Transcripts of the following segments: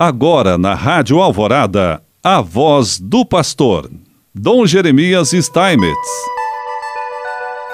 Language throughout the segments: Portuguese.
Agora na Rádio Alvorada, a voz do pastor, Dom Jeremias Steinmetz.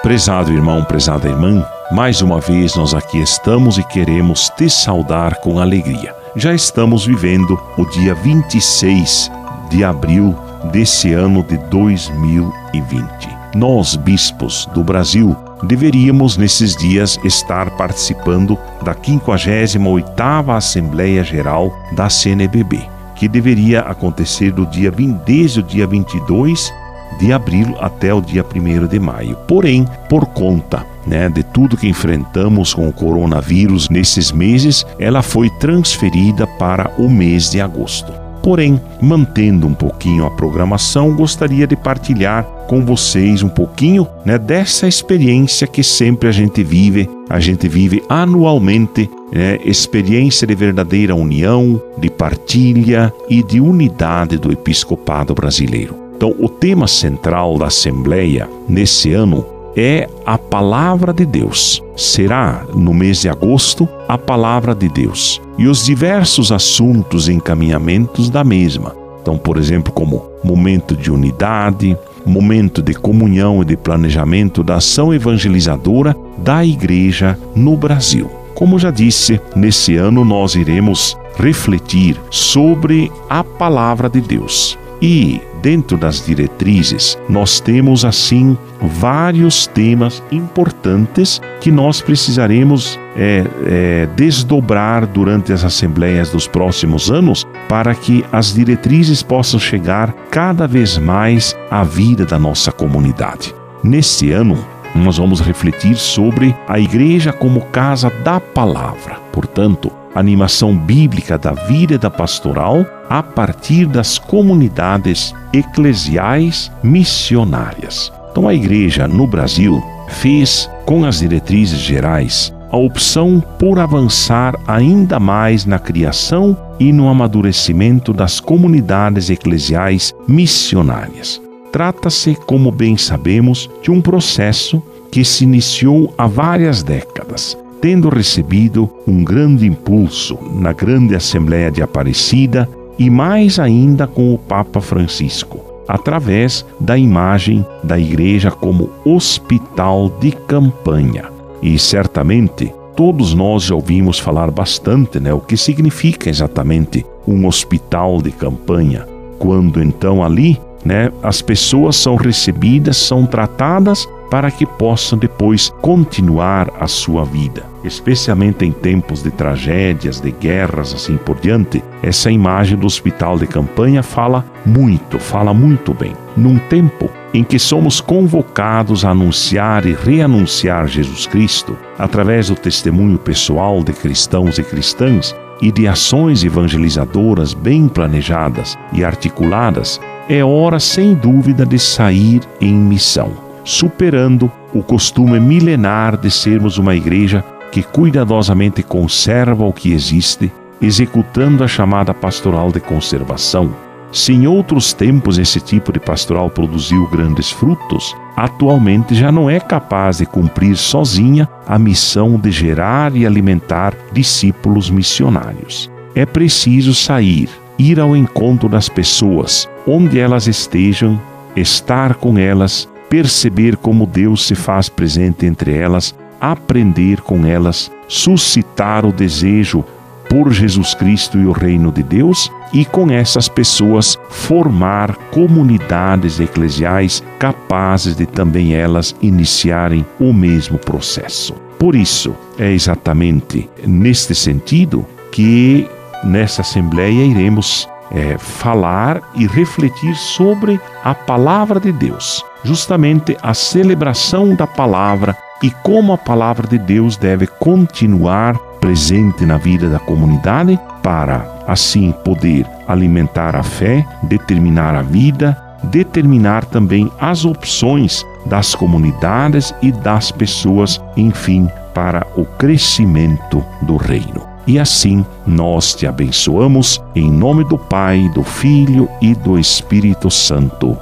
Prezado irmão, prezada irmã, mais uma vez nós aqui estamos e queremos te saudar com alegria. Já estamos vivendo o dia 26 de abril desse ano de 2020. Nós, bispos do Brasil, deveríamos nesses dias estar participando da 58ª Assembleia Geral da CNBB, que deveria acontecer do dia 20, desde o dia 22 de abril até o dia 1 de maio. Porém, por conta né, de tudo que enfrentamos com o coronavírus nesses meses, ela foi transferida para o mês de agosto. Porém, mantendo um pouquinho a programação, gostaria de partilhar com vocês um pouquinho né, dessa experiência que sempre a gente vive, a gente vive anualmente, né, experiência de verdadeira união, de partilha e de unidade do episcopado brasileiro. Então, o tema central da Assembleia nesse ano é a palavra de Deus. Será, no mês de agosto, a palavra de Deus e os diversos assuntos e encaminhamentos da mesma. Então, por exemplo, como momento de unidade, momento de comunhão e de planejamento da ação evangelizadora da Igreja no Brasil. Como já disse, nesse ano nós iremos refletir sobre a palavra de Deus. E dentro das diretrizes, nós temos assim vários temas importantes que nós precisaremos é, é, desdobrar durante as assembleias dos próximos anos para que as diretrizes possam chegar cada vez mais à vida da nossa comunidade. Nesse ano, nós vamos refletir sobre a igreja como casa da palavra. Portanto, animação bíblica da vida da pastoral a partir das comunidades eclesiais missionárias. Então, a igreja no Brasil fez, com as diretrizes gerais, a opção por avançar ainda mais na criação e no amadurecimento das comunidades eclesiais missionárias. Trata-se, como bem sabemos, de um processo que se iniciou há várias décadas tendo recebido um grande impulso na grande Assembleia de Aparecida e mais ainda com o Papa Francisco, através da imagem da Igreja como hospital de campanha. E certamente todos nós já ouvimos falar bastante, né, o que significa exatamente um hospital de campanha. Quando então ali, né, as pessoas são recebidas, são tratadas para que possam depois continuar a sua vida. Especialmente em tempos de tragédias, de guerras, assim por diante, essa imagem do hospital de campanha fala muito, fala muito bem. Num tempo em que somos convocados a anunciar e reanunciar Jesus Cristo através do testemunho pessoal de cristãos e cristãs e de ações evangelizadoras bem planejadas e articuladas, é hora sem dúvida de sair em missão superando o costume milenar de sermos uma igreja que cuidadosamente conserva o que existe, executando a chamada pastoral de conservação. Se em outros tempos esse tipo de pastoral produziu grandes frutos, atualmente já não é capaz de cumprir sozinha a missão de gerar e alimentar discípulos missionários. É preciso sair, ir ao encontro das pessoas, onde elas estejam, estar com elas perceber como Deus se faz presente entre elas, aprender com elas, suscitar o desejo por Jesus Cristo e o reino de Deus e com essas pessoas formar comunidades eclesiais capazes de também elas iniciarem o mesmo processo. Por isso, é exatamente neste sentido que nessa assembleia iremos é, falar e refletir sobre a palavra de Deus, justamente a celebração da palavra e como a palavra de Deus deve continuar presente na vida da comunidade para assim poder alimentar a fé, determinar a vida, determinar também as opções das comunidades e das pessoas, enfim, para o crescimento do reino. E assim nós te abençoamos em nome do Pai, do Filho e do Espírito Santo.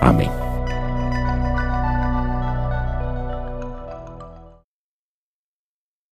Amém.